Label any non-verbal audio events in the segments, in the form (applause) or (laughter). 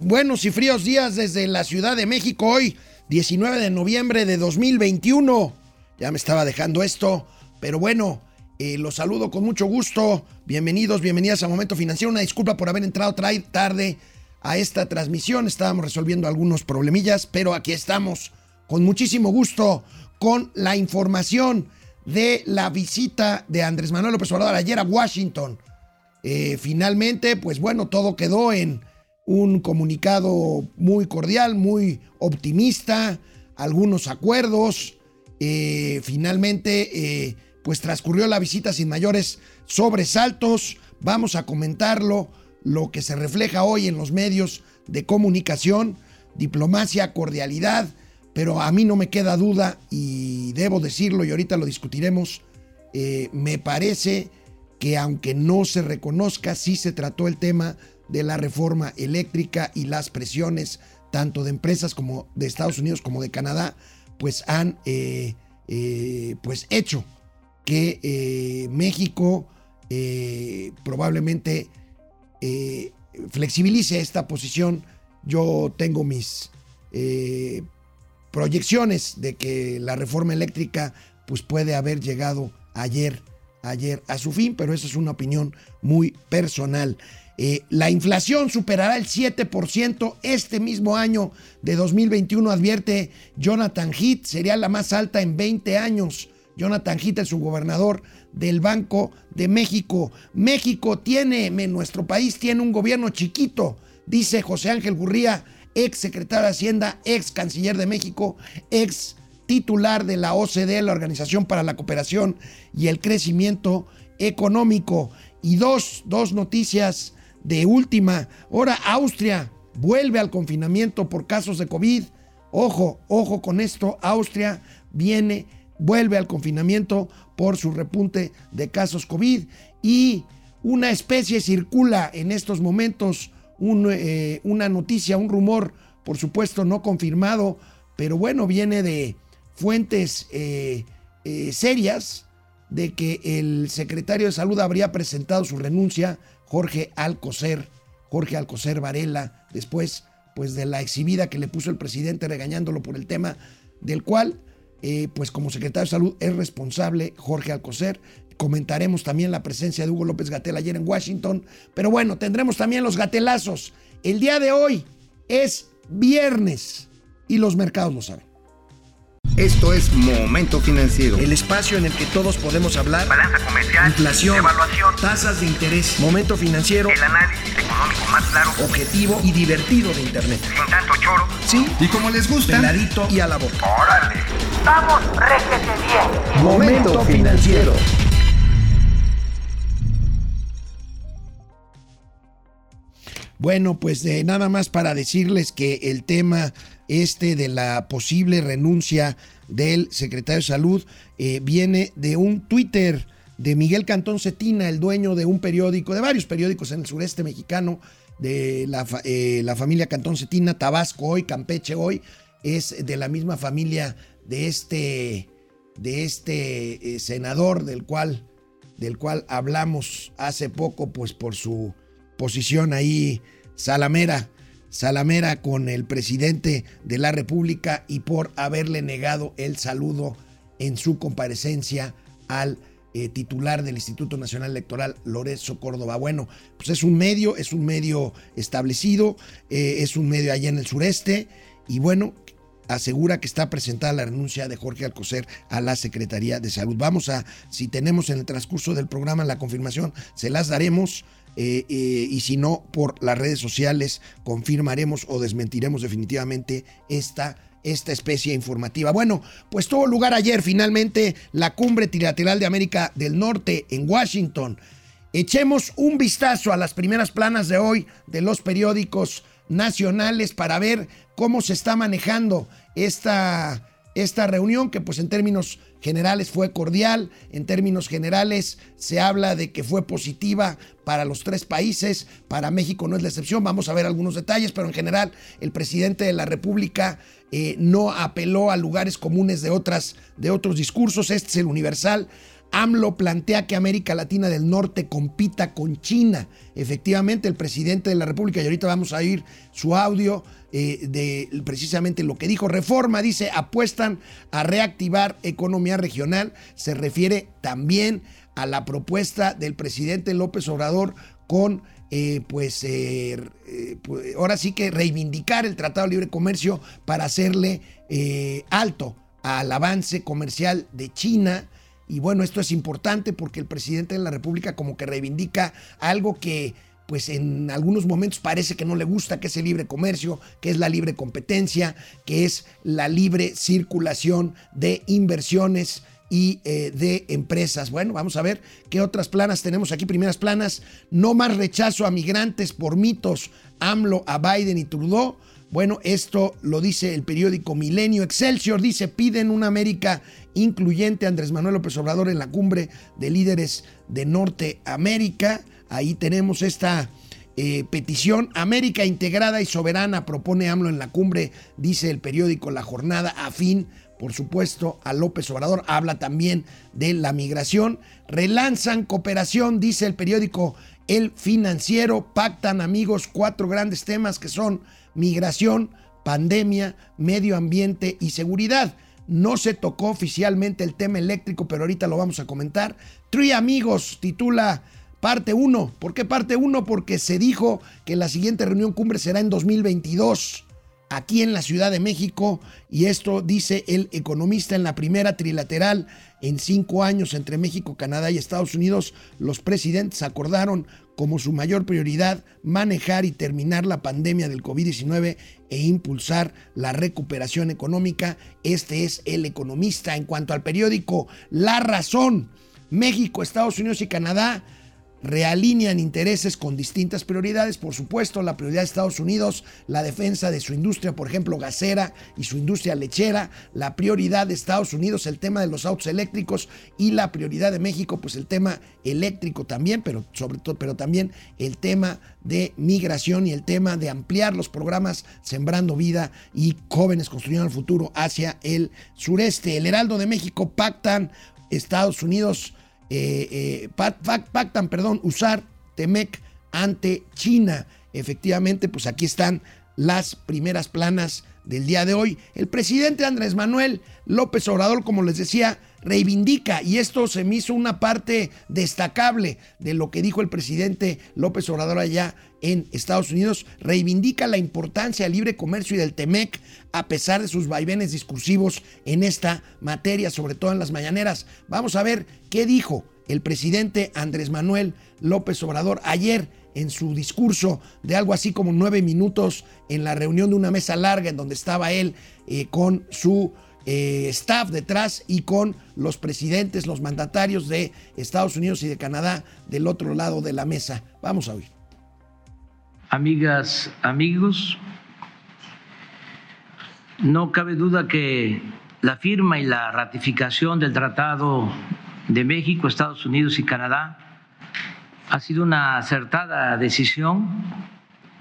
buenos y fríos días desde la Ciudad de México hoy, 19 de noviembre de 2021. Ya me estaba dejando esto, pero bueno, eh, los saludo con mucho gusto. Bienvenidos, bienvenidas a Momento Financiero. Una disculpa por haber entrado tarde a esta transmisión. Estábamos resolviendo algunos problemillas, pero aquí estamos con muchísimo gusto con la información de la visita de Andrés Manuel López Obrador ayer a Washington. Eh, finalmente, pues bueno, todo quedó en un comunicado muy cordial, muy optimista, algunos acuerdos. Eh, finalmente, eh, pues transcurrió la visita sin mayores sobresaltos. Vamos a comentarlo, lo que se refleja hoy en los medios de comunicación, diplomacia, cordialidad, pero a mí no me queda duda y debo decirlo y ahorita lo discutiremos, eh, me parece que aunque no se reconozca, sí se trató el tema de la reforma eléctrica y las presiones tanto de empresas como de Estados Unidos como de Canadá, pues han eh, eh, pues hecho que eh, México probablemente flexibilice esta posición. Yo tengo mis proyecciones de que la reforma eléctrica pues puede haber llegado ayer, ayer a su fin, pero esa es una opinión muy personal. Eh, la inflación superará el 7% este mismo año de 2021, advierte Jonathan Heath, sería la más alta en 20 años. Jonathan Heath es su gobernador del Banco de México. México tiene, nuestro país tiene un gobierno chiquito, dice José Ángel Gurría, ex secretario de Hacienda, ex canciller de México, ex titular de la OCDE, la Organización para la Cooperación y el Crecimiento Económico. Y dos, dos noticias de última hora, Austria vuelve al confinamiento por casos de COVID. Ojo, ojo con esto, Austria viene, vuelve al confinamiento por su repunte de casos COVID y una especie circula en estos momentos, eh, una noticia, un rumor, por supuesto no confirmado, pero bueno, viene de fuentes eh, eh, serias de que el secretario de salud habría presentado su renuncia Jorge Alcocer, Jorge Alcocer Varela, después pues de la exhibida que le puso el presidente regañándolo por el tema del cual eh, pues como secretario de salud es responsable Jorge Alcocer. Comentaremos también la presencia de Hugo López Gatel ayer en Washington, pero bueno, tendremos también los gatelazos. El día de hoy es viernes y los mercados lo saben. Esto es Momento Financiero. El espacio en el que todos podemos hablar. Balanza comercial. Inflación. Evaluación. Tasas de interés. Momento Financiero. El análisis económico más claro. Objetivo y divertido de Internet. Sin tanto choro. Sí. Y como les gusta. Peladito y a la boca. Órale. Vamos, réjete bien. Momento Financiero. Bueno, pues eh, nada más para decirles que el tema este de la posible renuncia del secretario de Salud eh, viene de un Twitter de Miguel Cantón Cetina, el dueño de un periódico, de varios periódicos en el sureste mexicano, de la, eh, familia Cantón Cetina, Tabasco hoy, Campeche hoy, es de la misma familia de este, de este senador del cual, del cual hablamos hace poco, pues por su posición ahí salamera, salamera con el presidente de la República y por haberle negado el saludo en su comparecencia al eh, titular del Instituto Nacional Electoral, Lorenzo Córdoba. Bueno, pues es un medio, es un medio establecido, eh, es un medio allá en el sureste y bueno, asegura que está presentada la renuncia de Jorge Alcocer a la Secretaría de Salud. Vamos a, si tenemos en el transcurso del programa la confirmación, se las daremos. Eh, eh, y si no, por las redes sociales confirmaremos o desmentiremos definitivamente esta, esta especie informativa. Bueno, pues tuvo lugar ayer finalmente la cumbre trilateral de América del Norte en Washington. Echemos un vistazo a las primeras planas de hoy de los periódicos nacionales para ver cómo se está manejando esta, esta reunión que pues en términos generales fue cordial, en términos generales se habla de que fue positiva para los tres países, para México no es la excepción, vamos a ver algunos detalles, pero en general el presidente de la República eh, no apeló a lugares comunes de, otras, de otros discursos, este es el universal, AMLO plantea que América Latina del Norte compita con China. Efectivamente, el presidente de la República, y ahorita vamos a oír su audio eh, de precisamente lo que dijo Reforma, dice, apuestan a reactivar economía regional. Se refiere también a la propuesta del presidente López Obrador con eh, pues, pues, ahora sí que reivindicar el Tratado de Libre Comercio para hacerle alto al avance comercial de China y bueno, esto es importante porque el presidente de la República como que reivindica algo que pues en algunos momentos parece que no le gusta, que es el libre comercio, que es la libre competencia, que es la libre circulación de inversiones y eh, de empresas. Bueno, vamos a ver qué otras planas tenemos aquí. Primeras planas, no más rechazo a migrantes por mitos, AMLO a Biden y Trudeau. Bueno, esto lo dice el periódico Milenio. Excelsior dice, piden una América incluyente Andrés Manuel López Obrador en la cumbre de líderes de Norteamérica. Ahí tenemos esta eh, petición. América integrada y soberana propone AMLO en la cumbre, dice el periódico La Jornada, afín, por supuesto, a López Obrador. Habla también de la migración. Relanzan cooperación, dice el periódico El Financiero. Pactan amigos cuatro grandes temas que son migración, pandemia, medio ambiente y seguridad. No se tocó oficialmente el tema eléctrico, pero ahorita lo vamos a comentar. Three Amigos titula parte 1. ¿Por qué parte 1? Porque se dijo que la siguiente reunión cumbre será en 2022 aquí en la Ciudad de México y esto dice el economista en la primera trilateral en cinco años entre México, Canadá y Estados Unidos, los presidentes acordaron como su mayor prioridad manejar y terminar la pandemia del COVID-19 e impulsar la recuperación económica. Este es el economista. En cuanto al periódico La Razón, México, Estados Unidos y Canadá realinean intereses con distintas prioridades. Por supuesto, la prioridad de Estados Unidos, la defensa de su industria, por ejemplo, gasera y su industria lechera. La prioridad de Estados Unidos, el tema de los autos eléctricos y la prioridad de México, pues el tema eléctrico también, pero sobre todo, pero también el tema de migración y el tema de ampliar los programas Sembrando Vida y Jóvenes Construyendo el Futuro hacia el sureste. El Heraldo de México pactan Estados Unidos eh, eh, pactan, perdón, usar Temec ante China. Efectivamente, pues aquí están las primeras planas del día de hoy. El presidente Andrés Manuel López Obrador, como les decía, reivindica, y esto se me hizo una parte destacable de lo que dijo el presidente López Obrador allá en Estados Unidos, reivindica la importancia del libre comercio y del TEMEC a pesar de sus vaivenes discursivos en esta materia, sobre todo en las mañaneras. Vamos a ver qué dijo el presidente Andrés Manuel López Obrador ayer en su discurso de algo así como nueve minutos en la reunión de una mesa larga en donde estaba él eh, con su eh, staff detrás y con los presidentes, los mandatarios de Estados Unidos y de Canadá del otro lado de la mesa. Vamos a oír. Amigas, amigos, no cabe duda que la firma y la ratificación del Tratado de México, Estados Unidos y Canadá ha sido una acertada decisión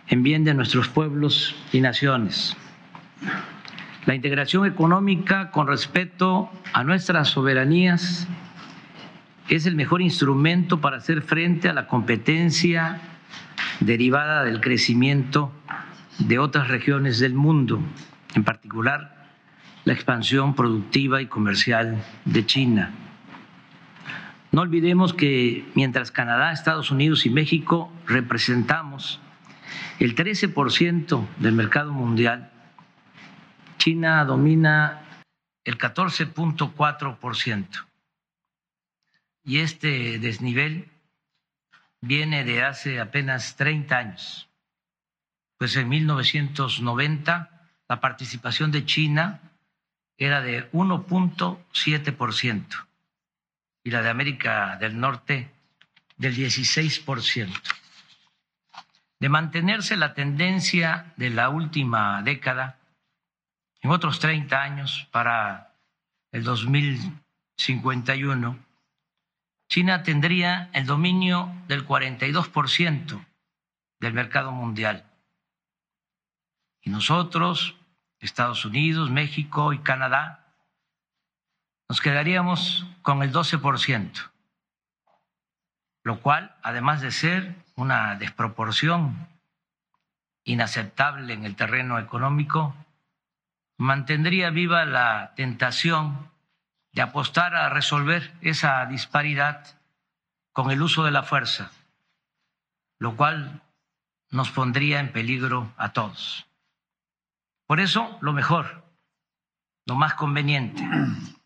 en bien de nuestros pueblos y naciones. La integración económica con respeto a nuestras soberanías es el mejor instrumento para hacer frente a la competencia derivada del crecimiento de otras regiones del mundo, en particular la expansión productiva y comercial de China. No olvidemos que mientras Canadá, Estados Unidos y México representamos el 13% del mercado mundial, China domina el 14.4%. Y este desnivel viene de hace apenas 30 años. Pues en 1990 la participación de China era de 1.7% y la de América del Norte del 16%. De mantenerse la tendencia de la última década, en otros 30 años, para el 2051, China tendría el dominio del 42% del mercado mundial. Y nosotros, Estados Unidos, México y Canadá, nos quedaríamos con el 12%, lo cual, además de ser una desproporción inaceptable en el terreno económico, mantendría viva la tentación de apostar a resolver esa disparidad con el uso de la fuerza, lo cual nos pondría en peligro a todos. Por eso, lo mejor, lo más conveniente,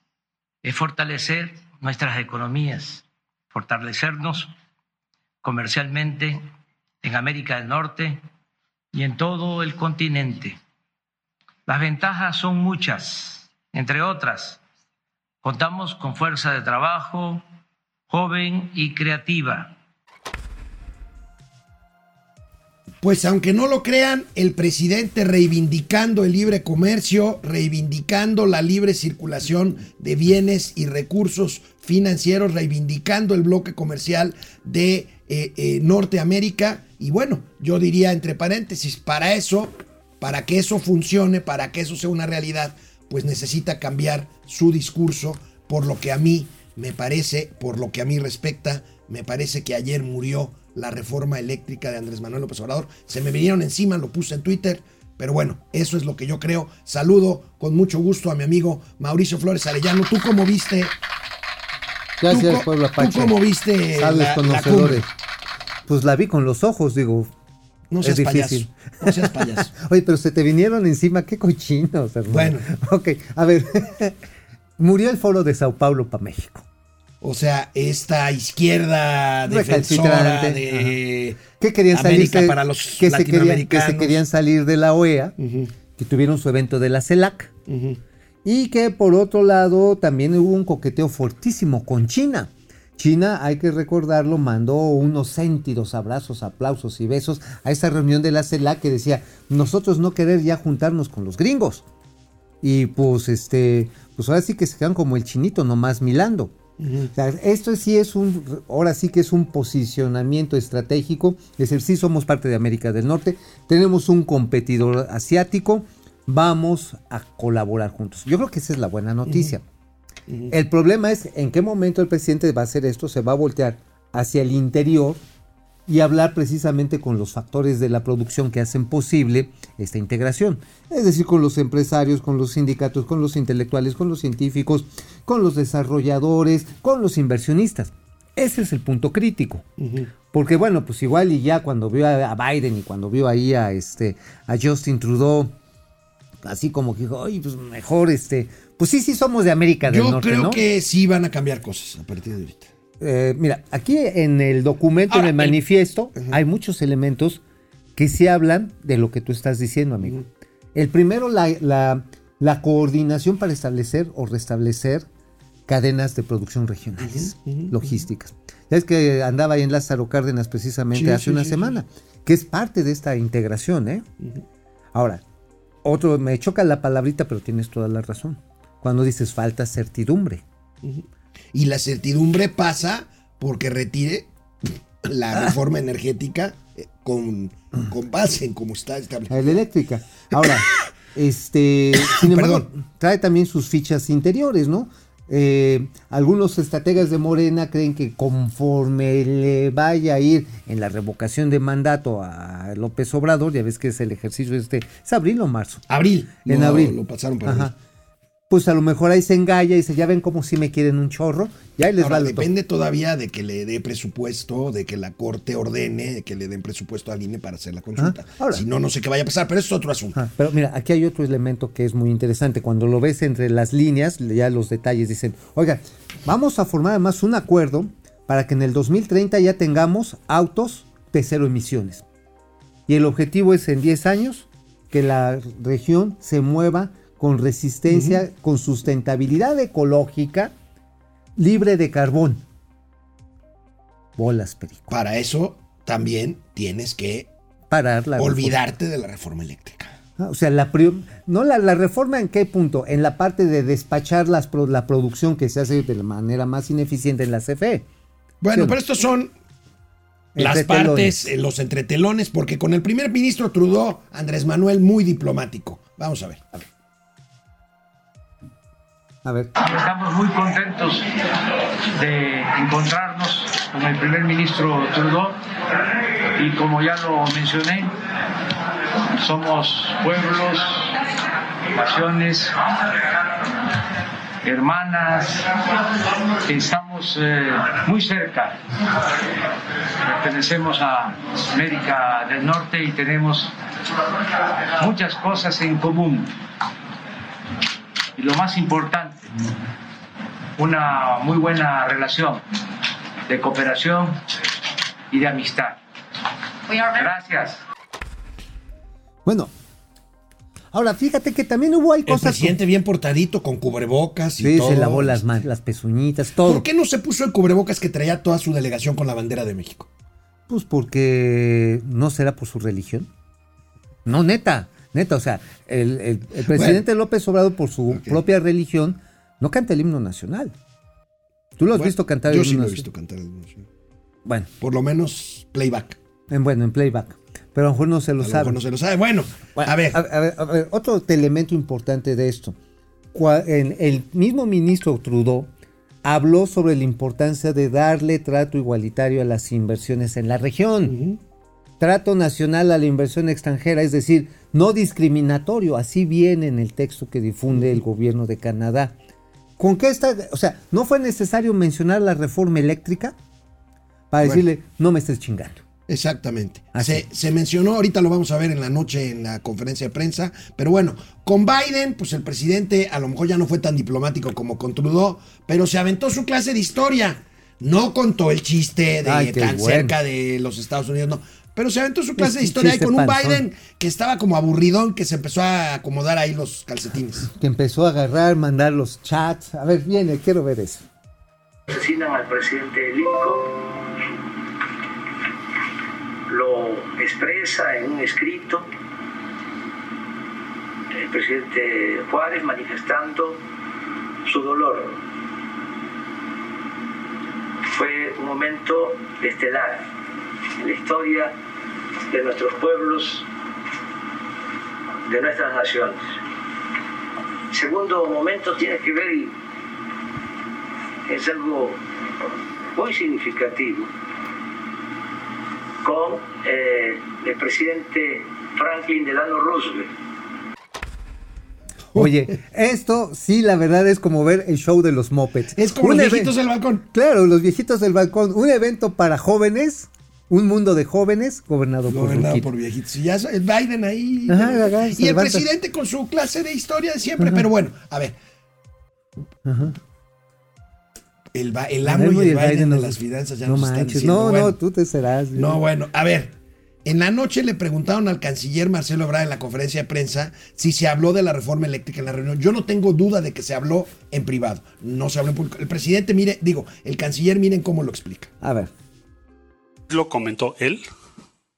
(clears throat) es fortalecer nuestras economías, fortalecernos comercialmente en América del Norte y en todo el continente. Las ventajas son muchas, entre otras, contamos con fuerza de trabajo joven y creativa. Pues aunque no lo crean, el presidente reivindicando el libre comercio, reivindicando la libre circulación de bienes y recursos financieros, reivindicando el bloque comercial de eh, eh, Norteamérica. Y bueno, yo diría entre paréntesis, para eso, para que eso funcione, para que eso sea una realidad, pues necesita cambiar su discurso, por lo que a mí me parece, por lo que a mí respecta, me parece que ayer murió la reforma eléctrica de Andrés Manuel López Obrador. Se me vinieron encima, lo puse en Twitter, pero bueno, eso es lo que yo creo. Saludo con mucho gusto a mi amigo Mauricio Flores Arellano. ¿Tú cómo viste? Gracias, ¿Tú, Pueblo Apache. ¿Tú cómo viste la, la conocedores. Pues la vi con los ojos, digo. No es seas difícil. payaso. No seas payaso. (laughs) Oye, pero se te vinieron encima, qué cochinos, hermano. Bueno. (laughs) Ok, a ver. (laughs) Murió el foro de Sao Paulo para México. O sea, esta izquierda defensora de Que querían América salirse, para los que se, querían, que se querían salir de la OEA, que tuvieron su evento de la CELAC. Y que por otro lado también hubo un coqueteo fortísimo con China. China, hay que recordarlo, mandó unos sentidos abrazos, aplausos y besos a esa reunión de la CELAC que decía, nosotros no querer ya juntarnos con los gringos. Y pues este, pues ahora sí que se quedan como el chinito nomás milando. O sea, esto sí es un, ahora sí que es un posicionamiento estratégico, es decir, sí somos parte de América del Norte, tenemos un competidor asiático, vamos a colaborar juntos. Yo creo que esa es la buena noticia. El problema es en qué momento el presidente va a hacer esto, se va a voltear hacia el interior y hablar precisamente con los factores de la producción que hacen posible esta integración. Es decir, con los empresarios, con los sindicatos, con los intelectuales, con los científicos, con los desarrolladores, con los inversionistas. Ese es el punto crítico. Porque bueno, pues igual y ya cuando vio a Biden y cuando vio ahí a este a Justin Trudeau, así como que dijo, "Ay, pues mejor este, pues sí, sí somos de América del Yo Norte, creo ¿no?" que sí van a cambiar cosas a partir de ahorita. Eh, mira, aquí en el documento, Ahora, en el el- manifiesto, hay muchos elementos que sí hablan de lo que tú estás diciendo, amigo. El primero, la, la- la coordinación para establecer o restablecer cadenas de producción regionales, logísticas. Ya es que andaba ahí en Lázaro Cárdenas precisamente Sí, hace sí, una sí, semana, que es parte de esta integración, ¿eh? Ahora, otro, me choca la palabrita, pero tienes toda la razón. Cuando dices falta certidumbre. Y la certidumbre pasa porque retire la (laughs) reforma energética eh, con, con base en cómo está establecido. La eléctrica. Ahora, (coughs) este, sin embargo, Perdón. trae también sus fichas interiores, ¿no? Eh, algunos estrategas de Morena creen que conforme le vaya a ir en la revocación de mandato a López Obrador, ya ves que es el ejercicio este, es abril o marzo. Abril. En No, abril. Lo pasaron para. Pues a lo mejor ahí se engalla y dice, ya ven cómo si me quieren un chorro, ya ahí les Ahora, depende todavía de que le dé presupuesto, de que la corte ordene, de que le den presupuesto al INE para hacer la consulta. Ajá. Ahora- si no, no sé qué vaya a pasar, pero eso es otro asunto. Ajá, Pero mira, aquí hay otro elemento que es muy interesante. Cuando lo ves entre las líneas, ya los detalles dicen, oiga, vamos a formar además un acuerdo para que en el 2030 ya tengamos autos de cero emisiones. Y el objetivo es en 10 años que la región se mueva con resistencia, con sustentabilidad ecológica, libre de carbón. Bolas, perico. Para eso también tienes que Parar la reforma. olvidarte de la reforma eléctrica. Ah, O sea, la, no la, la reforma en qué punto? En la parte de despachar las pro- la producción que se hace de la manera más ineficiente en la CFE. Bueno, Sí, pero estos son las partes, eh, los entretelones, porque con el primer ministro Trudeau, Andrés Manuel muy diplomático. Vamos a ver. a ver. Estamos muy contentos de encontrarnos con el primer ministro Trudeau y como ya lo mencioné, somos pueblos, naciones, hermanas, estamos eh, muy cerca. Pertenecemos a América del Norte y tenemos muchas cosas en común. Y lo más importante, una muy buena relación de cooperación y de amistad. Gracias. Bueno. Ahora, fíjate que también hubo hay El cosas. presidente bien portadito, con cubrebocas y Sí, todo. se lavó las, las pezuñitas, todo. ¿Por qué no se puso el cubrebocas que traía toda su delegación con la bandera de México? Pues porque no será por su religión. No, neta, neta, o sea, el, el- el presidente López Obrador por su propia religión no canta el himno nacional. ¿Tú lo has Bueno, visto cantar Yo el sí himno lo he nacional? visto cantar el himno nacional. Bueno, Por lo menos playback. en, bueno, en playback. Pero a lo mejor no se A lo lo sabe. mejor no se lo sabe. Bueno, Bueno, a ver. A, ver, a ver, otro elemento importante de esto. El mismo ministro Trudeau habló sobre la importancia de darle trato igualitario a las inversiones en la región. Trato nacional a la inversión extranjera, es decir, no discriminatorio, así viene en el texto que difunde el gobierno de Canadá. ¿Con qué está? O sea, ¿no fue necesario mencionar la reforma eléctrica para Bueno. decirle, no me estés chingando? Exactamente. Así. Se, se mencionó, ahorita lo vamos a ver en la noche en la conferencia de prensa, pero bueno, con Biden, pues el presidente a lo mejor ya no fue tan diplomático como con Trudeau, pero se aventó su clase de historia. No contó el chiste de Ay, tan bueno. cerca de los Estados Unidos, no. Pero se aventó su clase de historia ahí con un panzón. Biden que estaba como aburridón, que se empezó a acomodar ahí los calcetines. (laughs) Que empezó a agarrar, mandar los chats. A ver, viene, quiero ver eso. asesinan al presidente Lincoln, lo expresa en un escrito el presidente Juárez manifestando su dolor. Fue un momento estelar en la historia de nuestros pueblos, de nuestras naciones. Segundo momento tiene que ver y es algo muy significativo con eh, el presidente Franklin Delano Roosevelt. Oye, esto sí, la verdad es como ver el show de los mopeds. Es como Un los viejitos del balcón. Claro, los viejitos del balcón. Un evento para jóvenes, un mundo de jóvenes gobernado, Gobernado por viejitos. Y ya el Biden ahí. Ajá, y el levanta. presidente con su clase de historia de siempre. Pero bueno, a ver. Ajá. El, el AMLO y el Biden, no- de las finanzas ya no nos están manches, diciendo, no, bueno. no, tú te serás. No, bueno, a ver. En la noche le preguntaron al canciller Marcelo Ebrard en la conferencia de prensa si se habló de la reforma eléctrica en la reunión. Yo no tengo duda de que se habló en privado, no se habló en público. El presidente, mire, digo, el canciller, miren cómo lo explica. A ver. Lo comentó él,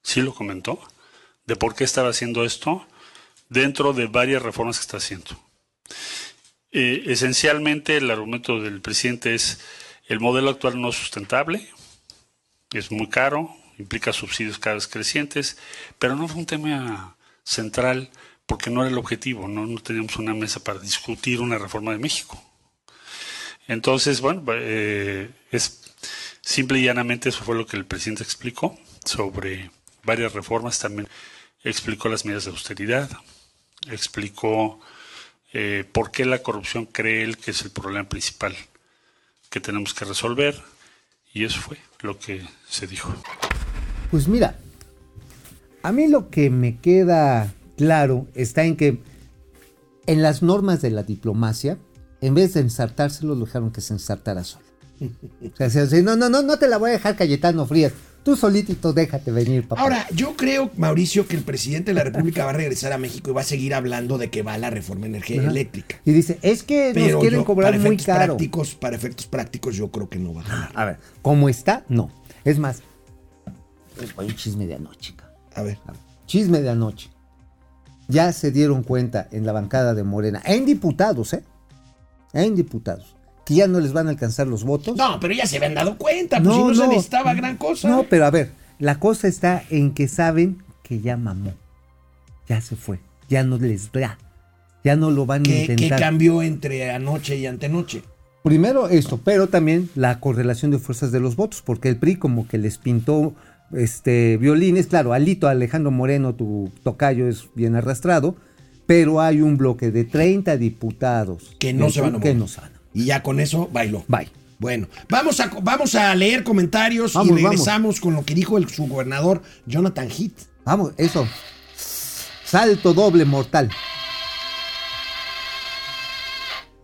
sí lo comentó, de por qué estaba haciendo esto dentro de varias reformas que está haciendo. Eh, esencialmente el argumento del presidente es el modelo actual no es sustentable, es muy caro, implica subsidios cada vez crecientes, pero no fue un tema central porque no era el objetivo, no, no teníamos una mesa para discutir una reforma de México. Entonces, bueno, eh, es simple y llanamente eso fue lo que el presidente explicó sobre varias reformas. También explicó las medidas de austeridad, explicó eh, por qué la corrupción cree él que es el problema principal que tenemos que resolver. Y eso fue lo que se dijo. Pues mira, a mí lo que me queda claro está en que en las normas de la diplomacia, en vez de ensartárselo, lo dejaron que se ensartara solo. (laughs) O sea, se- se- no, no, no, no te la voy a dejar Cayetano Frías. Tú solitito déjate venir, papá. Ahora, yo creo, Mauricio, que el presidente de la República va a regresar a México y va a seguir hablando de que va la reforma energética eléctrica. y dice, es que Pero nos quieren yo, cobrar para muy efectos caro. prácticos, para efectos prácticos, yo creo que no va a ganar. A ver, ¿cómo está? No. Es más, a un chisme de anoche. A ver. A ver, Chisme de anoche. Ya se dieron cuenta en la bancada de Morena, en diputados, ¿eh? En diputados, que ya no les van a alcanzar los votos. No, pero ya se habían dado cuenta, pues si no, se necesitaba gran cosa. No, pero a ver, la cosa está en que saben que ya mamó. Ya se fue. Ya no les da. Ya no lo van a ¿Qué, qué intentar. cambió entre anoche y antenoche? Primero esto, pero también la correlación de fuerzas de los votos, porque el PRI como que les pintó este violines, claro, Alito Alejandro Moreno, tu tocayo es bien arrastrado, pero hay un bloque de 30 diputados Que no se van a PRI que mover. no mover. Y ya con eso bailó. Bye. Bueno, vamos a, vamos a leer comentarios Vamos, y regresamos con lo que dijo el subgobernador Jonathan Heath. Vamos, eso. Salto doble mortal.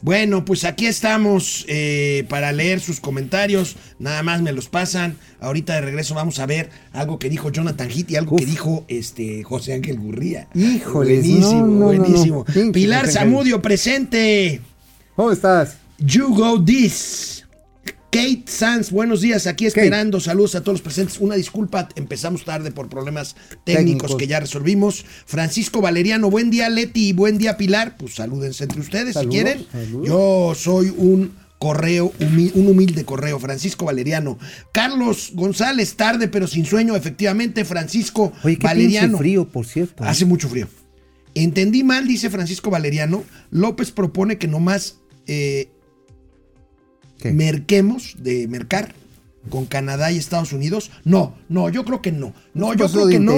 Bueno, pues aquí estamos eh, para leer sus comentarios. Nada más me los pasan. Ahorita de regreso vamos a ver algo que dijo Jonathan Heath y algo Uf. que dijo este José Ángel Gurría. Híjoles, buenísimo, no, no, no, no. buenísimo. Pilar. Zamudio presente. ¿Cómo estás? You go this. Kate Sanz, buenos días, aquí esperando. Saludos a todos los presentes. Una disculpa, empezamos tarde por problemas técnicos, Técnicos. que ya resolvimos. Francisco Valeriano, buen día Leti y buen día Pilar. Pues salúdense entre ustedes Saludos, si quieren. saludos. Yo soy un correo, un humilde correo, Francisco Valeriano. Carlos González, tarde pero sin sueño, efectivamente, Francisco Oye, qué Valeriano. pinche frío, por cierto. ¿eh? Hace mucho frío. Entendí mal, dice Francisco Valeriano. López propone que nomás eh, ¿Qué? merquemos de mercar con Canadá y Estados Unidos. No, no, yo creo que no. No, yo creo de que no.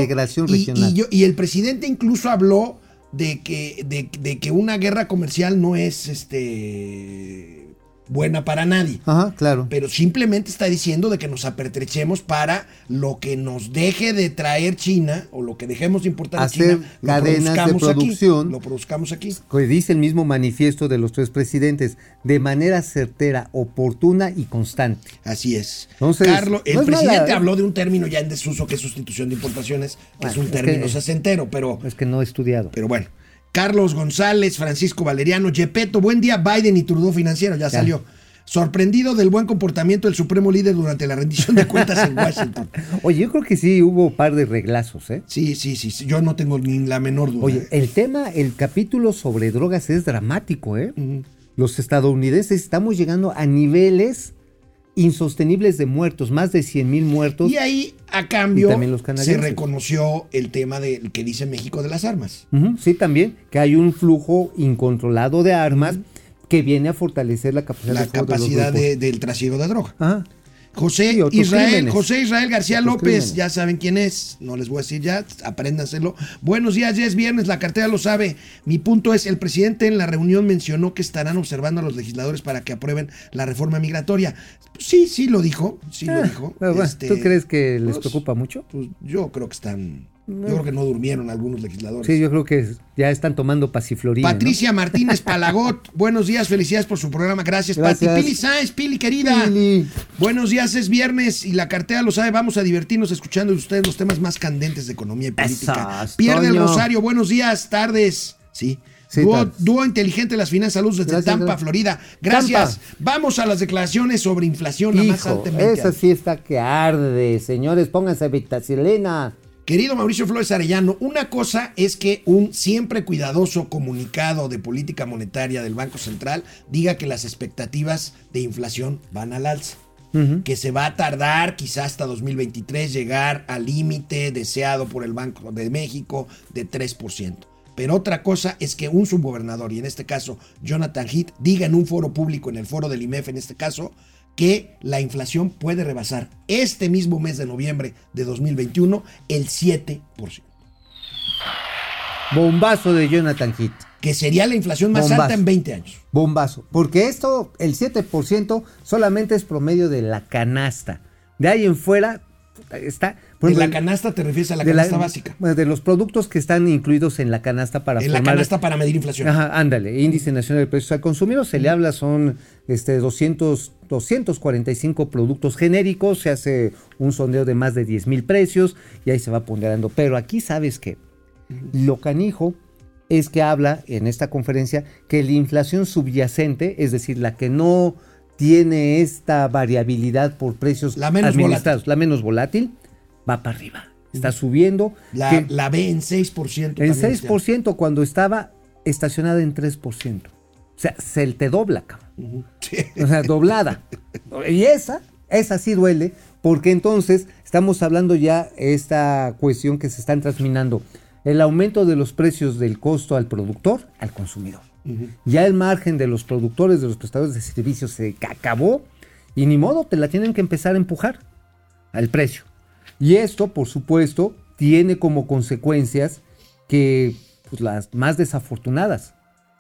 Y-. Y, yo- y el presidente incluso habló de que, de, de que una guerra comercial no es este buena para nadie. Ajá, claro. Pero simplemente está diciendo de que nos apertrechemos para lo que nos deje de traer China o lo que dejemos de importar Hacer China, lo cadenas de produzcamos aquí, producción. lo produzcamos aquí. que dice el mismo manifiesto de los tres presidentes, de manera certera, oportuna y constante. Así es. Entonces, Carlos, el no presidente ¿eh? habló de un término ya en desuso que es sustitución de importaciones, que Bueno, es un es término que- sesentero, pero, Es que no he estudiado. pero bueno. Carlos González, Francisco Valeriano, Yepeto, buen día, Biden y Trudeau financiero, ya, salió. Sorprendido del buen comportamiento del supremo líder durante la rendición de cuentas en (laughs) Washington. Oye, yo creo que sí hubo un par de reglazos, ¿eh? Sí, sí, sí, sí, yo no tengo ni la menor duda. Oye, el tema, el capítulo sobre drogas es dramático, ¿eh? Los estadounidenses estamos llegando a niveles insostenibles de muertos, más de 100 mil muertos. Y ahí, a cambio, los se reconoció el tema del que dice México de las armas. Sí, también, que hay un flujo incontrolado de armas que viene a fortalecer la capacidad, La de capacidad de- del trasiego de droga. Ajá. José Sí, Israel, crímenes. José Israel García López, crímenes. ya saben quién es, no les voy a decir ya, apréndanselo. Buenos días, ya es viernes, la cartera lo sabe. Mi punto es, el presidente en la reunión mencionó que estarán observando a los legisladores para que aprueben la reforma migratoria. Sí, sí lo dijo, sí lo Ah, dijo. bueno, Este, ¿Tú crees que les pues, preocupa mucho? Pues yo creo que están, yo creo que no durmieron algunos legisladores. Sí, yo creo que ya están tomando pasiflorina. ¿no? Patricia Martínez Palagot, (laughs) buenos días, felicidades por su programa, gracias, Gracias. Pati. Pili Sáenz, Pili querida. Pili. Buenos días, es viernes y la cartera lo sabe, vamos a divertirnos escuchando de ustedes los temas más candentes de economía y política. Esas, Pierde el. Rosario, buenos días, tardes. Sí. Sí, dúo, inteligente de las finanzas, saludos desde Gracias, Tampa, gracias. Florida. Gracias. Tampa. Vamos a las declaraciones sobre inflación, la más Hijo, alta en 20 esa sí está que arde. Señores, pónganse vitacilina. Querido Mauricio Flores Arellano, una cosa es que un siempre cuidadoso comunicado de política monetaria del Banco Central diga que las expectativas de inflación van al alza. Que se va a tardar quizás hasta 2023 llegar al límite deseado por el Banco de México de 3%. Pero otra cosa es que un subgobernador, y en este caso Jonathan Heath, diga en un foro público, en el foro del IMEF en este caso, que la inflación puede rebasar este mismo mes de noviembre de 2021 el 7%, Bombazo de Jonathan Heath. que sería la inflación más Bombazo. alta en 20 años. Bombazo. Porque esto, el 7%, solamente es promedio de la canasta. De ahí en fuera está. Por De la canasta te refieres a la canasta básica. bueno, De los productos que están incluidos en la canasta para En la canasta para medir inflación. Ajá, ándale, índice nacional de precios al consumidor, se le habla, son este, 200, 245 productos genéricos, se hace un sondeo de más de 10 mil precios y ahí se va ponderando. Pero aquí sabes que lo canijo es que habla en esta conferencia que la inflación subyacente, es decir, la que no tiene esta variabilidad por precios La menos administrados, la menos volátil, va para arriba. Está subiendo. La, que- la ve en 6%. en también este año. 6% cuando estaba estacionada en 3%. O sea, se te dobla, cabrón. (laughs) Sí. O sea, doblada. (laughs) Y esa, esa sí duele, porque entonces estamos hablando ya esta cuestión que se están transminando. el aumento de los precios del costo al productor, al consumidor. Ya el margen de los productores, de los prestadores de servicios se ca- acabó y ni modo, te la tienen que empezar a empujar al precio. Y esto, por supuesto, tiene como consecuencias que pues, las más desafortunadas,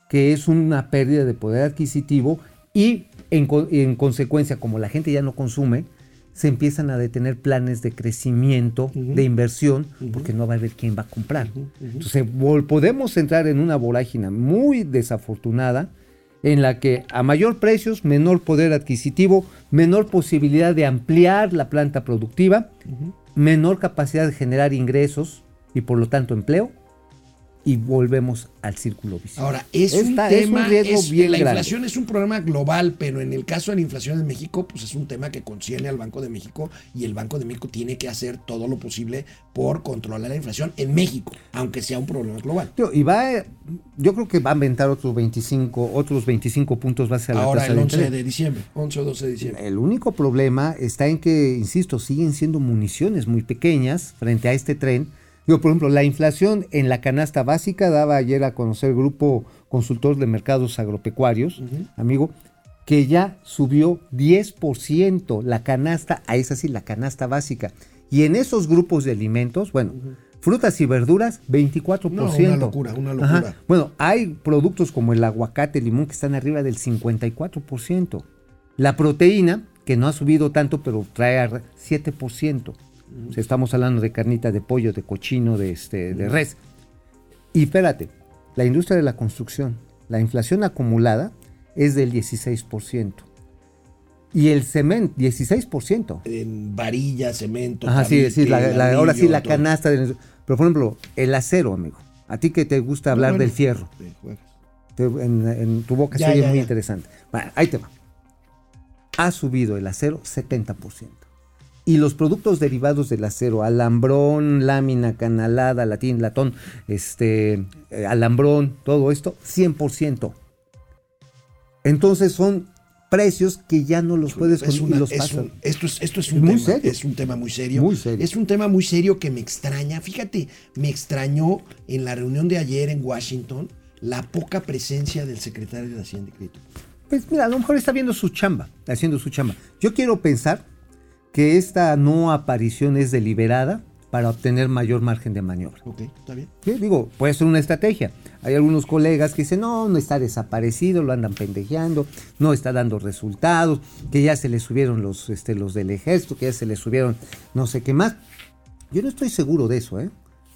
que es una pérdida de poder adquisitivo y en, co- en consecuencia, como la gente ya no consume, se empiezan a detener planes de crecimiento, de inversión, porque no va a haber quién va a comprar. Entonces, podemos entrar en una vorágine muy desafortunada en la que a mayor precios, menor poder adquisitivo, menor posibilidad de ampliar la planta productiva, menor capacidad de generar ingresos y por lo tanto empleo, y volvemos al círculo vicioso. Ahora, es Esta un tema, riesgo es- bien la grande. inflación es un problema global, pero en el caso de la inflación en México, pues es un tema que concierne al Banco de México y el Banco de México tiene que hacer todo lo posible por controlar la inflación en México, aunque sea un problema global. Tío, Y va, yo creo que va a inventar otros 25, otros 25 puntos base a la Ahora tasa el de 11 interés. de diciembre, 11 o 12 de diciembre. El único problema está en que, insisto, siguen siendo municiones muy pequeñas frente a este tren. Yo, por ejemplo, la inflación en la canasta básica daba ayer a conocer el grupo consultor de mercados agropecuarios, amigo, que ya subió 10% la canasta, a esa sí, la canasta básica. Y en esos grupos de alimentos, bueno, frutas y verduras, 24%. No, una locura, una locura. Ajá. Bueno, hay productos como el aguacate, el limón, que están arriba del 54%. La proteína, que no ha subido tanto, pero trae a 7%. Estamos hablando de carnita de pollo, de cochino, de, este, de res. Y espérate, la industria de la construcción, la inflación acumulada es del 16%. Y el cemento, 16%. En varilla, cemento, Ajá, sí, sí, la- la- ahora sí, la canasta. de- pero, por ejemplo, el acero, amigo. A ti que te gusta hablar Bueno, del fierro. Te- en, en tu boca Ya, se oye ya, muy ya. interesante. Bueno, ahí te va. Ha subido el acero 70%. Y los productos derivados del acero, alambrón, lámina, canalada, latín, latón, este, eh, alambrón, todo esto, 100%. Entonces son precios que ya no los puedes Es una- los es un- esto, es, esto es Es un muy tema, serio. es un tema muy serio. Muy serio. Es un tema muy serio que me extraña. Fíjate, me extrañó en la reunión de ayer en Washington la poca presencia del secretario de Hacienda y Crédito. Pues mira, a lo mejor está viendo su chamba, haciendo su chamba. Yo quiero pensar que esta no aparición es deliberada para obtener mayor margen de maniobra. Ok, está bien. Sí, Digo, puede ser una estrategia. Hay algunos colegas que dicen, no, no está desaparecido, lo andan pendejeando, no está dando resultados, que ya se le subieron los, este, los del ejército, que ya se le subieron no sé qué más. Yo no estoy seguro de eso, ¿eh?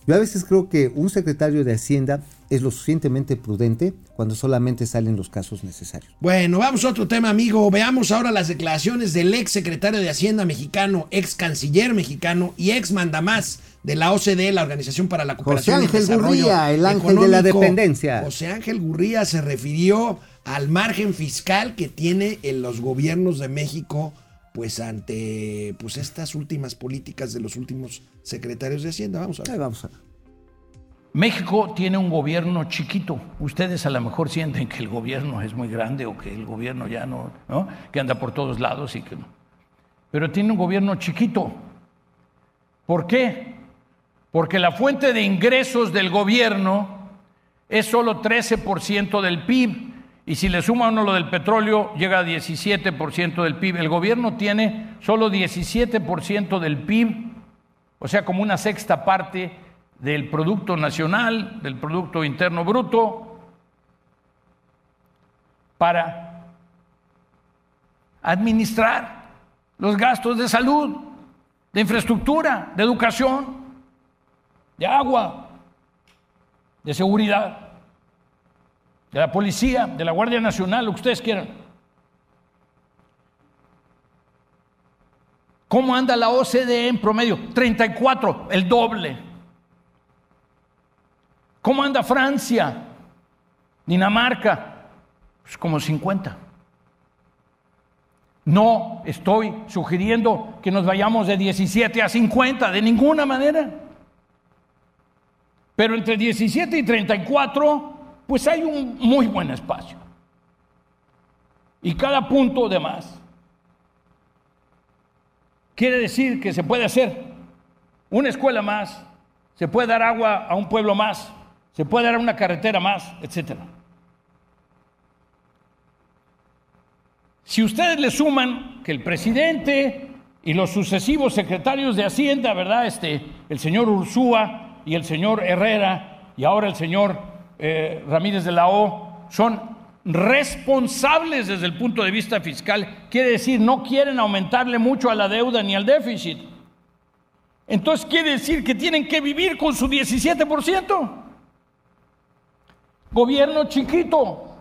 Yo a veces creo que un secretario de Hacienda es lo suficientemente prudente cuando solamente salen los casos necesarios. Bueno, vamos a otro tema, amigo. Veamos ahora las declaraciones del ex secretario de Hacienda mexicano, ex canciller mexicano y ex mandamás de la OCDE, la Organización para la Cooperación José y Ángel Desarrollo Gurría, el ángel de la Económico. dependencia. José Ángel Gurría se refirió al margen fiscal que tiene en los gobiernos de México pues ante pues estas últimas políticas de los últimos secretarios de Hacienda. Vamos a Ahí ver. vamos a México tiene un gobierno chiquito. Ustedes a lo mejor sienten que el gobierno es muy grande o que el gobierno ya no, ¿no? Que anda por todos lados y que no. Pero tiene un gobierno chiquito. ¿Por qué? Porque la fuente de ingresos del gobierno es solo 13% del PIB. Y si le suma uno lo del petróleo, llega a 17% del PIB. El gobierno tiene solo 17% del PIB, o sea, como una sexta parte del Producto Nacional, del Producto Interno Bruto, para administrar los gastos de salud, de infraestructura, de educación, de agua, de seguridad, de la policía, de la Guardia Nacional, lo que ustedes quieran. ¿Cómo anda la OCDE en promedio? 34, el doble. ¿Cómo anda Francia? Dinamarca, pues como 50. No estoy sugiriendo que nos vayamos de 17 a 50, de ninguna manera. Pero entre 17 y 34, pues hay un muy buen espacio. Y cada punto de más quiere decir que se puede hacer una escuela más, se puede dar agua a un pueblo más, se puede dar una carretera más, etc. Si ustedes le suman que el presidente y los sucesivos secretarios de Hacienda, ¿verdad? Este, el señor Ursúa y el señor Herrera y ahora el señor eh, Ramírez de la O son responsables desde el punto de vista fiscal, quiere decir, no quieren aumentarle mucho a la deuda ni al déficit. Entonces quiere decir que tienen que vivir con su 17%. Gobierno chiquito.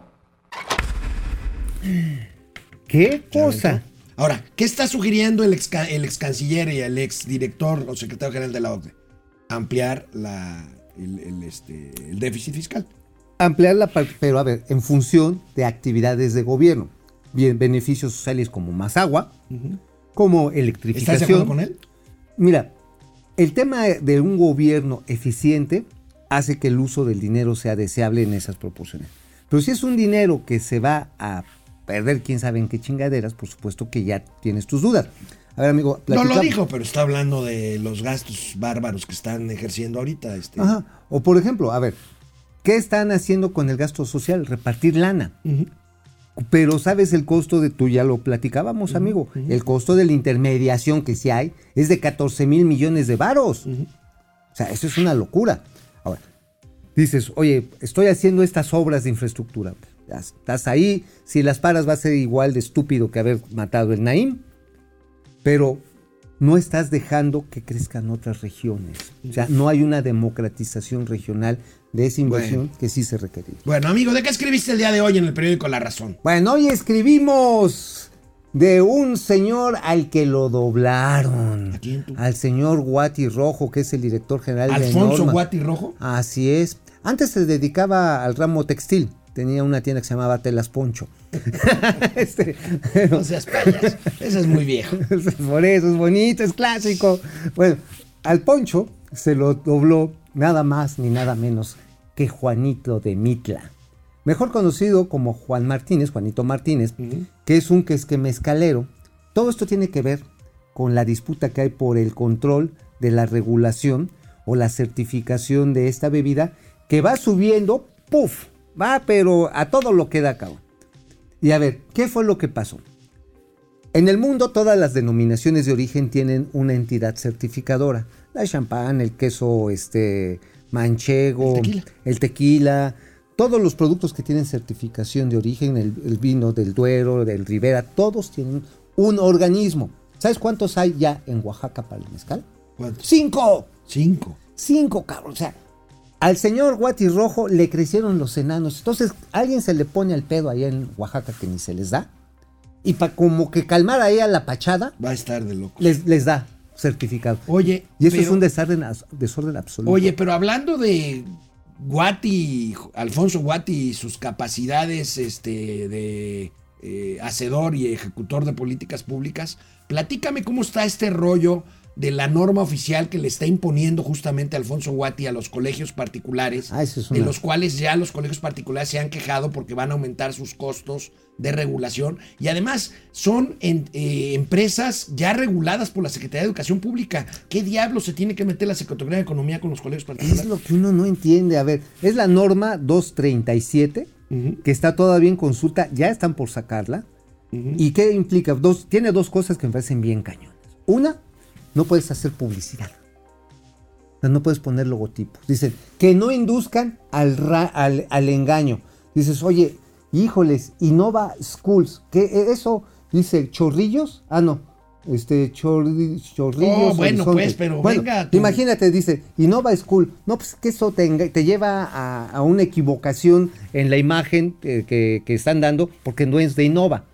¿Qué cosa? Ahora, ¿qué está sugiriendo el ex, el ex canciller y el ex director o secretario general de la OCDE? Ampliar la, el, el, este, el déficit fiscal. Ampliar la parte, pero a ver, en función de actividades de gobierno. Bien, beneficios sociales como más agua, como ¿Estás de electrificación. acuerdo con él? Mira, el tema de un gobierno eficiente hace que el uso del dinero sea deseable en esas proporciones. Pero si es un dinero que se va a perder quién sabe en qué chingaderas, por supuesto que ya tienes tus dudas. A ver, amigo, No lo dijo, pero está hablando de los gastos bárbaros que están ejerciendo ahorita. Este. Ajá. O por ejemplo, a ver, ¿qué están haciendo con el gasto social? Repartir lana. Pero sabes el costo de, tú ya lo platicábamos, amigo, el costo de la intermediación que sí hay es de 14 mil millones de varos. O sea, eso es una locura. Ahora, dices, oye, estoy haciendo estas obras de infraestructura. Estás ahí, si las paras va a ser igual de estúpido que haber matado el Naim, pero no estás dejando que crezcan otras regiones. O sea, no hay una democratización regional de esa inversión que sí se requería. Bueno, amigo, ¿de qué escribiste el día de hoy en el periódico La Razón? Bueno, hoy escribimos de un señor al que lo doblaron. ¿A quién tú? Al señor Guati Rojo, que es el director general de Alfonso. Guati Rojo. Así es. Antes se dedicaba al ramo textil. Tenía una tienda que se llamaba Telas Poncho. (laughs) Este, No seas payaso. Ese es muy viejo. (laughs) Por eso es bonito, es clásico. Bueno, al Poncho se lo dobló nada más ni nada menos que Juanito de Mitla. Mejor conocido como Juan Martínez, Juanito Martínez, que es un mezcalero. Todo esto tiene que ver con la disputa que hay por el control de la regulación o la certificación de esta bebida que va subiendo, ¡puf! Va, pero a todo lo que da cabo. Y a ver, ¿qué fue lo que pasó? En el mundo todas las denominaciones de origen tienen una entidad certificadora. La champán, el queso este, manchego, El tequila. el tequila, todos los productos que tienen certificación de origen, el, el vino del Duero, del Ribera, todos tienen un organismo. ¿Sabes cuántos hay ya en Oaxaca para el mezcal? ¿Cuántos? ¡Cinco! Cinco. Cinco, cabrón. O sea, al señor Guati Rojo le crecieron los enanos. Entonces, alguien se le pone al pedo allá en Oaxaca que ni se les da. Y para como que calmar ahí a la pachada, Va a estar de loco. les, les da certificado. Oye, y eso es pero- un desorden, as- desorden absoluto. Oye, pero hablando de Guati, Alfonso Guati y sus capacidades este, de eh, hacedor y ejecutor de políticas públicas, platícame cómo está este rollo de la norma oficial que le está imponiendo justamente Alfonso Guati a los colegios particulares, Ah, de los cuales ya los colegios particulares se han quejado porque van a aumentar sus costos de regulación y además son en- eh, empresas ya reguladas por la Secretaría de Educación Pública. ¿Qué diablos se tiene que meter la Secretaría de Economía con los colegios particulares? Es lo que uno no entiende. A ver, es la norma 237, que está todavía en consulta, ya están por sacarla. ¿Y qué implica? Dos, tiene dos cosas que me parecen bien cañones. Una, no puedes hacer publicidad. O sea, no puedes poner logotipos. Dicen, que no induzcan al, ra- al, al engaño. Dices, oye, híjoles, Innova Schools, ¿qué eso? Dice, ¿chorrillos? Ah, no. Este, chorri- chorrillos. Oh, bueno, Horizonte. pues, pero venga tú. Imagínate, dice, Innova School. No, pues que eso te, te lleva a, a una equivocación en la imagen eh, que, que están dando porque no es de Innova.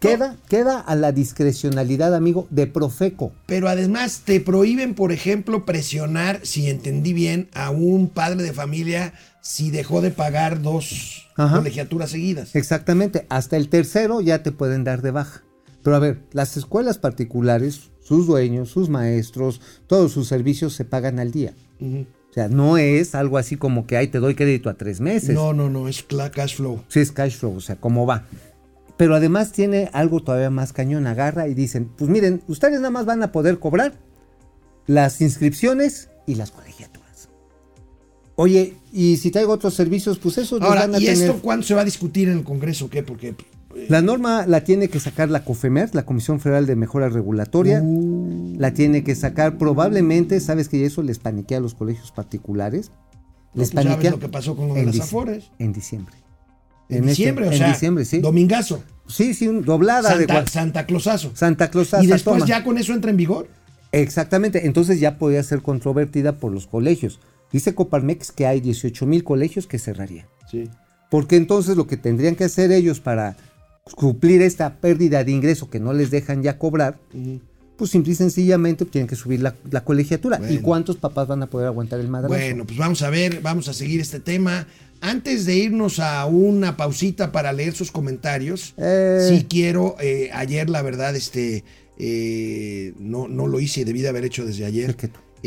Queda, queda a la discrecionalidad, amigo, de Profeco. Pero además te prohíben, por ejemplo, presionar, si entendí bien, a un padre de familia si dejó de pagar dos Ajá. colegiaturas seguidas. Exactamente, hasta el tercero ya te pueden dar de baja. Pero a ver, las escuelas particulares, sus dueños, sus maestros, todos sus servicios se pagan al día. O sea, no es algo así como que, ay, te doy crédito a tres meses. No, no, no, es cash flow. Sí, es cash flow, o sea, cómo va. Pero además tiene algo todavía más cañón, agarra y dicen, pues miren, ustedes nada más van a poder cobrar las inscripciones y las colegiaturas. Oye, y si traigo otros servicios, pues eso Ahora, van a ¿y tener. esto cuándo se va a discutir en el Congreso? ¿Qué? Porque La norma la tiene que sacar la COFEMER, la Comisión Federal de Mejora Regulatoria. Uh. La tiene que sacar probablemente, sabes que eso les paniquea a los colegios particulares. Les sabes paniquea lo que pasó con lo de las Afores. En diciembre. En, este- diciembre, o en sea, diciembre, sí. domingazo, Sí, sí, un doblada de Santa, gua- Santa Clausazo. Santa Claus. y después ya con eso entra en vigor. Exactamente, entonces ya podía ser controvertida por los colegios. Dice Coparmex que hay 18 mil colegios que cerrarían. Sí. Porque entonces lo que tendrían que hacer ellos para suplir esta pérdida de ingreso que no les dejan ya cobrar, pues simple y sencillamente tienen que subir la, la colegiatura. ¿Y cuántos papás van a poder aguantar el madrazo? Bueno, pues vamos a ver, vamos a seguir este tema. Antes de irnos a una pausita para leer sus comentarios, Eh. sí quiero, eh, ayer la verdad, este, eh, no, no lo hice, debí de haber hecho desde ayer.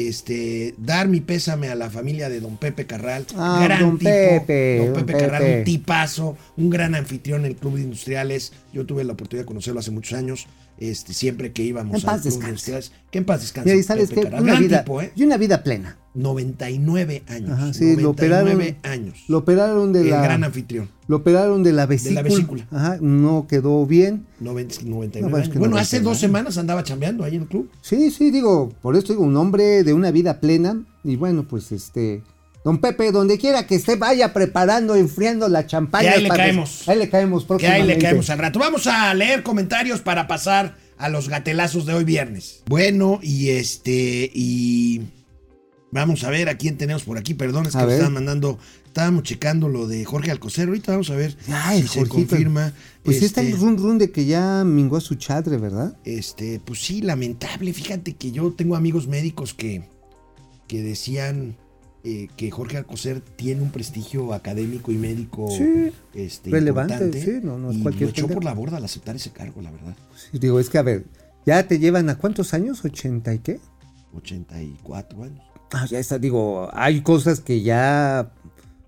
Este, dar mi pésame a la familia de don Pepe Carral, Ah, gran don tipo, Pepe, don don Pepe Carral, Pepe. un tipazo, un gran anfitrión en el Club de Industriales. Yo tuve la oportunidad de conocerlo hace muchos años, este, siempre que íbamos En al paz Club de. Industriales. Que en paz descanse. Y sabes Pepe que Carral. una gran vida, tipo, ¿eh? y una vida plena. 99 años. Ajá, sí, lo 99 operaron, años. lo operaron de el la, gran anfitrión. lo operaron de la vesícula. vesícula. Ajá, no quedó bien. 90 99 No, es años. que Bueno, 99. hace dos semanas andaba chambeando ahí en el club. Sí, sí, digo, por eso digo, un hombre de una vida plena. Y bueno, pues este. Don Pepe, donde quiera que esté, vaya preparando, enfriando la champaña. Que ahí le para- caemos. Ahí le caemos Que ahí le caemos al rato. Vamos a leer comentarios para pasar a los gatelazos de hoy viernes. Bueno, y este, y vamos a ver a quién tenemos por aquí. Perdón, es que nos estaban mandando, estábamos checando lo de Jorge Alcocer. Ahorita vamos a ver Ay, si se confirma. Pues sí está Este, el run run de que ya mingó a su chadre, ¿verdad? Este, pues sí, lamentable. Fíjate que yo tengo amigos médicos que, que decían eh, que Jorge Alcocer tiene un prestigio académico y médico Sí, este, relevante, importante, sí, no- no es y cualquier lo echó por la borda al aceptar ese cargo, la verdad. Sí, digo, es que a ver, ya te llevan a cuántos años, 80 y qué? 84 años. Ah, ya está, digo, hay cosas que ya,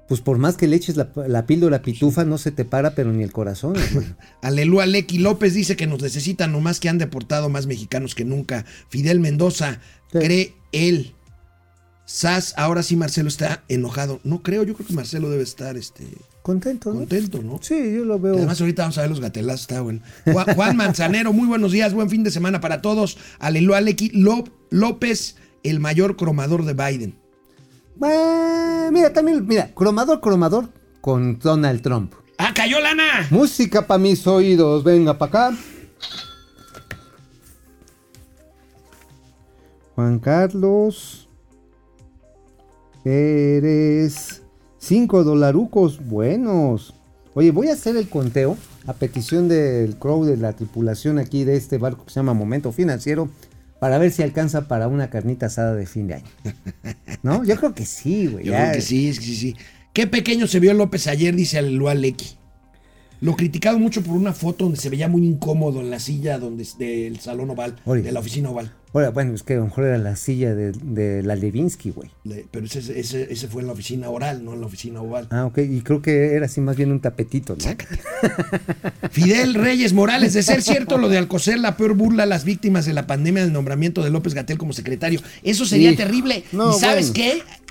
pues por más que le eches la, la píldora pitufa, no se te para, pero ni el corazón. (laughs) Aleluya, Lecky López dice que nos necesitan nomás que han deportado más mexicanos que nunca. Fidel Mendoza, Sí. cree él. Sas, ahora sí Marcelo está enojado. No creo, yo creo que Marcelo debe estar este, Contento, ¿no? contento, ¿no? Sí, yo lo veo. Además, ahorita vamos a ver los gatelazos, está bueno. Juan, Juan Manzanero, muy buenos días, buen fin de semana para todos. Aleluya, Ló- López, el mayor cromador de Biden. Eh, mira, también, mira, cromador, cromador con Donald Trump. ¡Ah, cayó lana! Música para mis oídos, venga para acá. Juan Carlos Pérez. Cinco dolarucos buenos. Oye, voy a hacer el conteo a petición del crow de la tripulación aquí de este barco que se llama Momento Financiero para ver si alcanza para una carnita asada de fin de año. (laughs) ¿No? Yo creo que sí, güey. Yo ya. creo que sí, sí, sí. Qué pequeño se vio López ayer, dice Aleluya Lecky. Lo criticado mucho por una foto donde se veía muy incómodo en la silla donde, del salón oval, Oye. de la oficina oval. Ahora, bueno, es que a lo mejor era la silla de, de la Levinsky, güey. Le- Pero ese, ese, ese fue en la oficina oral, no en la oficina oval. Ah, ok. Y creo que era así más bien un tapetito, ¿no? Fidel Reyes Morales, de ser cierto lo de Alcocer, la peor burla a las víctimas de la pandemia del nombramiento de López Gatel como secretario. Eso sería Sí. terrible. No, ¿Y sabes bueno.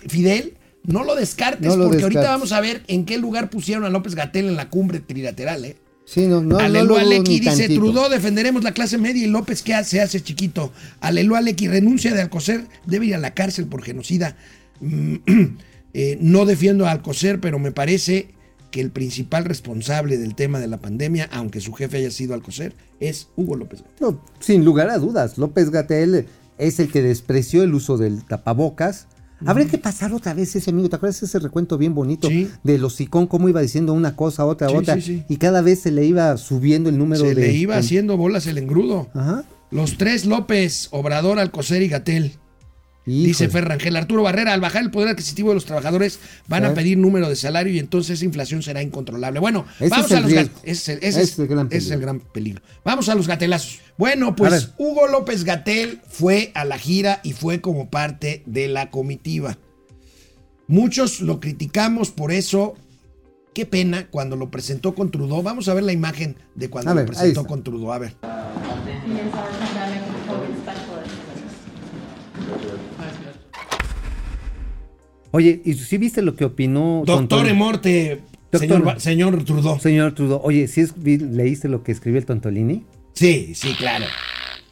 qué, Fidel? No lo descartes, No lo porque ahorita vamos a ver en qué lugar pusieron a López Gatel en la cumbre trilateral, ¿eh? Sí, no, no, Lecky ni dice, tantito. Trudeau defenderemos la clase media y López ¿qué hace? Se hace chiquito. Aleluya Lecky renuncia de Alcocer, debe ir a la cárcel por genocida. Mm, (clears throat) eh, no defiendo a Alcocer, pero me parece que el principal responsable del tema de la pandemia, aunque su jefe haya sido Alcocer, es Hugo López. No, sin lugar a dudas, López Gatel es el que despreció el uso del tapabocas. Habría que pasar otra vez ese amigo. ¿Te acuerdas ese recuento bien bonito Sí. del hocicón, cómo iba diciendo una cosa, otra, Sí, otra? sí, sí. Y cada vez se le iba subiendo el número Se de. le iba de- haciendo bolas el engrudo. Ajá. Los tres López, Obrador, Alcocer y Gatel. Dice. Ferrangel Arturo Barrera, al bajar el poder adquisitivo de los trabajadores van a pedir número de salario y entonces esa inflación será incontrolable. Bueno, Ese vamos a los gat- ese es el- ese Ese es- es el gran ese es el peligro. gran peligro. Vamos a los gatelazos. Bueno, pues. Hugo López Gatel fue a la gira y fue como parte de la comitiva. Muchos lo criticamos por eso. Qué pena cuando lo presentó con Trudeau. Vamos a ver la imagen de cuando lo presentó con Trudeau. A ver. Oye, ¿y si viste lo que opinó Doctor Tontolini? Morte, Doctor- señor, señor Trudeau. Señor Trudeau, oye, ¿sí es- leíste lo que escribió el Tontolini? Sí, sí, claro.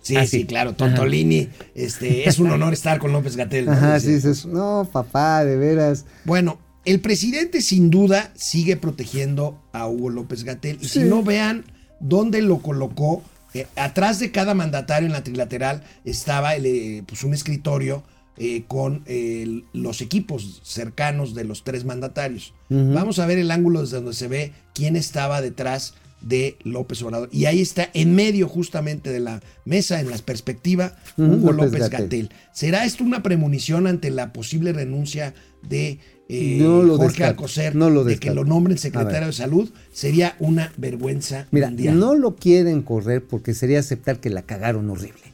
Sí, Ah, sí, sí. claro. Tontolini, este, es un (laughs) honor estar con López Gatel. ¿no? Ajá, Sí. sí, dices, no, papá, de veras. Bueno, el presidente sin duda sigue protegiendo a Hugo López Gatel. Y si no vean dónde lo colocó, eh, atrás de cada mandatario en la trilateral estaba el, eh, pues un escritorio eh, con eh, los equipos cercanos de los tres mandatarios. Vamos a ver el ángulo desde donde se ve quién estaba detrás de López Obrador. Y ahí está, en medio justamente de la mesa, en la perspectiva, Hugo López. Gatel. ¿Será esto una premonición ante la posible renuncia de eh, No lo Jorge descarto, Alcocer no lo de que lo nombren secretario de salud? Sería una vergüenza Mira, mundial. no lo quieren correr porque sería aceptar que la cagaron horrible.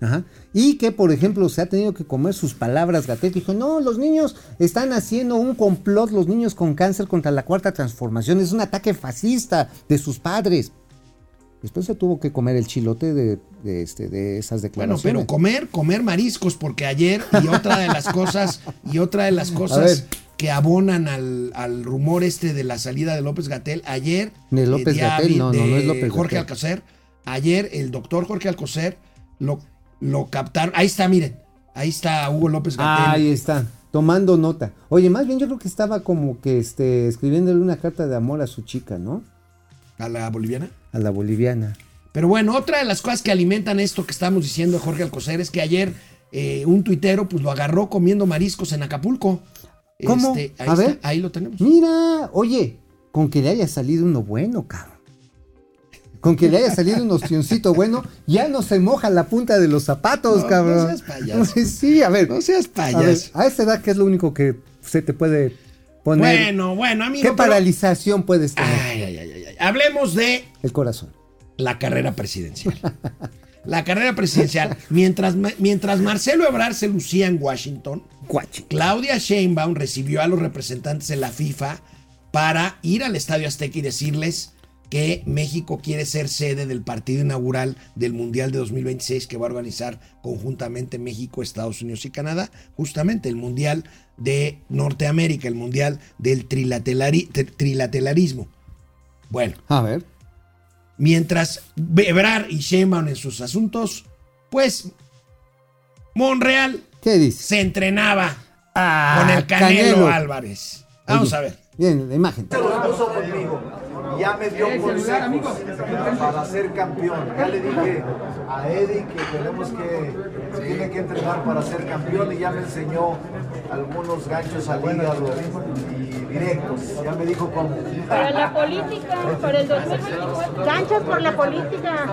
Ajá. Y que, por ejemplo, se ha tenido que comer sus palabras Gatel, dijo, no, los niños están haciendo un complot, los niños con cáncer contra la cuarta transformación, es un ataque fascista de sus padres. Después se tuvo que comer el chilote de, de, este, de esas Bueno, declaraciones. pero comer, comer mariscos, porque ayer, y otra de las cosas, y otra de las cosas que abonan al, al rumor este de la salida de López Gatel, ayer De López Gatell, no, no, no es López Jorge. Alcocer, ayer el doctor Jorge Alcocer lo, lo captaron, ahí está, miren, ahí está Hugo López Gatel. Ahí está, tomando nota. Oye, más bien yo creo que estaba como que este, escribiéndole una carta de amor a su chica, ¿no? a la boliviana. A la boliviana. Pero bueno, otra de las cosas que alimentan esto que estamos diciendo de Jorge Alcocer es que ayer eh, un tuitero pues lo agarró comiendo mariscos en Acapulco. ¿Cómo? Este, ahí, A está, ver. ahí lo tenemos. Mira, oye, con que le haya salido uno bueno, cabrón. Con que le haya salido un ostioncito bueno, ya no se moja la punta de los zapatos, No, cabrón. no seas payaso. (laughs) Sí, a ver. No seas a, ver, payaso. a esa edad, ¿qué es lo único que se te puede poner? Bueno, bueno, amigo. ¿Qué pero- paralización puedes tener? Ay, ay, ay. Hablemos de El corazón. la carrera presidencial. La carrera presidencial. Mientras, mientras Marcelo Ebrard se lucía en Washington, Guachi. Claudia Sheinbaum recibió a los representantes de la FIFA para ir al Estadio Azteca y decirles que México quiere ser sede del partido inaugural del Mundial de 2026 que va a organizar conjuntamente México, Estados Unidos y Canadá, justamente el Mundial de Norteamérica, el Mundial del trilaterari- tri- trilaterarismo. Bueno, A ver. mientras Ebrard y Sheinbaum en sus asuntos, pues Monreal ¿Qué dices? se entrenaba Ah, con el Canelo, Álvarez. Vamos Oye, a ver. Bien, la imagen. puso conmigo. Ya me dio consejos para ser campeón. Ya le dije a Eddie que tenemos que, se tiene que entrenar para ser campeón y ya me enseñó algunos ganchos al hígado y directos. Ya me dijo cómo. Para la política, para el 2024. Ganchos por la política.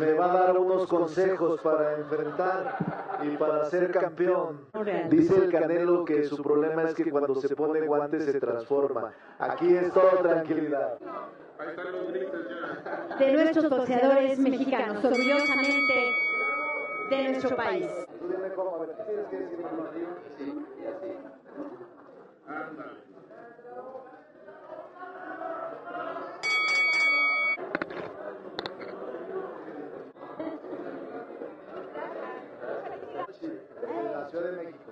Me va a dar unos consejos para enfrentar y para ser campeón. Dice el Canelo que su problema es que cuando se pone guantes se transforma. Aquí es todo tranquilidad. De nuestros boxeadores mexicanos, orgullosamente de nuestro país. Tú dime cómo, a ver, ¿qué tienes que decir? En la Ciudad de México.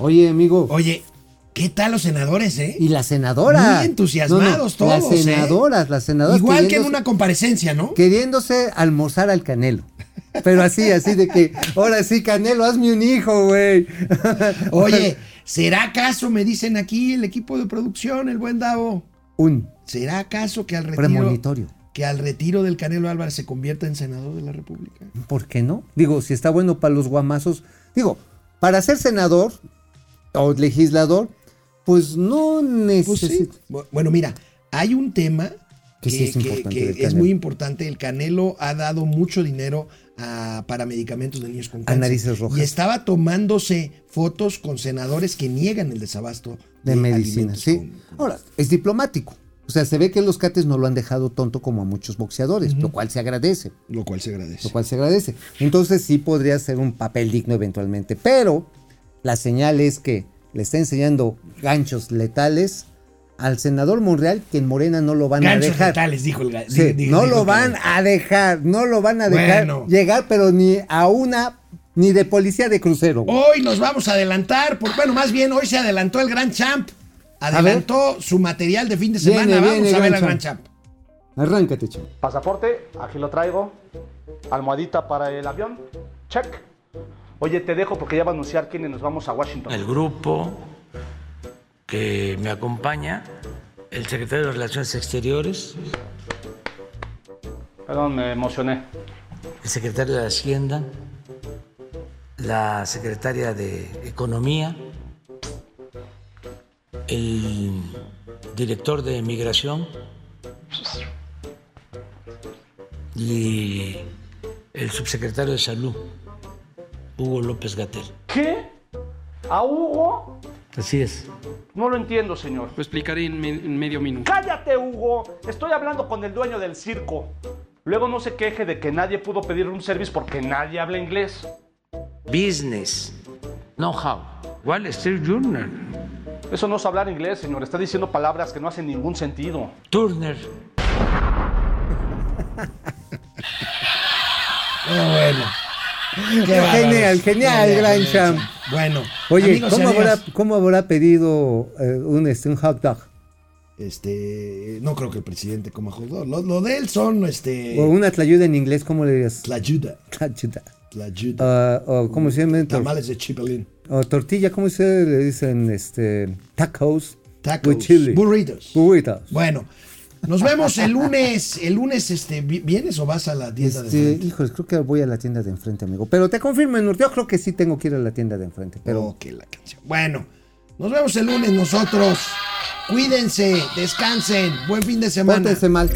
Oye, amigo. Oye, ¿qué tal los senadores, eh? Y la senadora. Muy entusiasmados todos, Las ¿eh? senadoras, las senadoras. Igual que en una comparecencia, ¿no? Queriéndose almorzar al Canelo. Pero así, así de que, ahora sí, Canelo, hazme un hijo, güey. (laughs) Oye, ¿será acaso, me dicen aquí el equipo de producción, el buen Davo? Un ¿Será acaso que al retiro, premonitorio. que al retiro del Canelo Álvarez se convierta en senador de la República? ¿Por qué no? Digo, si está bueno para los guamazos. Digo, para ser senador o legislador, pues no Pues sí. necesita. Bu- Bueno, mira, hay un tema Que es que muy importante. El Canelo ha dado mucho dinero a, para medicamentos de niños con cáncer. narices rojas. Y estaba tomándose fotos con senadores que niegan el desabasto de medicina, alimentos sí. con- Ahora, es diplomático. O sea, se ve que los cates no lo han dejado tonto como a muchos boxeadores, lo cual se agradece. Lo cual se agradece. Lo cual se agradece. Entonces sí podría ser un papel digno eventualmente. Pero la señal es que le está enseñando ganchos letales al senador Monreal que en Morena no lo van a Ganchos dejar. letales, dijo el Sí, no dijo lo van a dejar, no lo van a dejar Bueno. llegar, pero ni a una, ni de policía de crucero. güey. Hoy nos vamos a adelantar, por, bueno, más bien hoy se adelantó el Gran Champ. Adelantó su material de fin de semana. Viene, vamos viene, a ver al Gran Champ. Champ. Arráncate, chavo. Pasaporte, aquí lo traigo. Almohadita para el avión. Check. Oye, te dejo porque ya va a anunciar quiénes nos vamos a Washington. El grupo que me acompaña, el secretario de Relaciones Exteriores, Perdón, me emocioné. el secretario de Hacienda, la secretaria de Economía, el director de Migración. Y el subsecretario de Salud, Hugo López Gatel. ¿Qué? ¿A Hugo? Así es. No lo entiendo, señor. Lo explicaré en, me- en medio minuto. Cállate, Hugo. Estoy hablando con el dueño del circo. Luego no se queje de que nadie pudo pedir un service porque nadie habla inglés. Business, know-how, Wall Street Journal, Eso no es hablar inglés, señor. Está diciendo palabras que no hacen ningún sentido. Turner. Oh, bueno. Genial, genial, gran champ. Bueno. Oye, amigos ¿cómo habrá, amigas, cómo habrá pedido eh, un, este, un hot dog? Este, no creo que el presidente coma hot dog. Lo, lo de él son, este, O una tlayuda en inglés, ¿cómo le dirías? tlayuda, Tlayuda. tlayuda. Ah, o ¿cómo se llama? Tamales de chipelín. o tortilla, ¿cómo se le dicen? Este, tacos. Tacos. With chili. Burritos. Burritos. Bueno, nos vemos el lunes. El lunes, este, ¿vi- ¿vienes o vas a la tienda de Este, enfrente? híjoles, creo que voy a la tienda de enfrente, amigo. Pero te confirmo, yo creo que sí tengo que ir a la tienda de enfrente. Pero que la canción. Bueno, nos vemos el lunes nosotros. Cuídense, descansen, buen fin de semana. pórtense mal.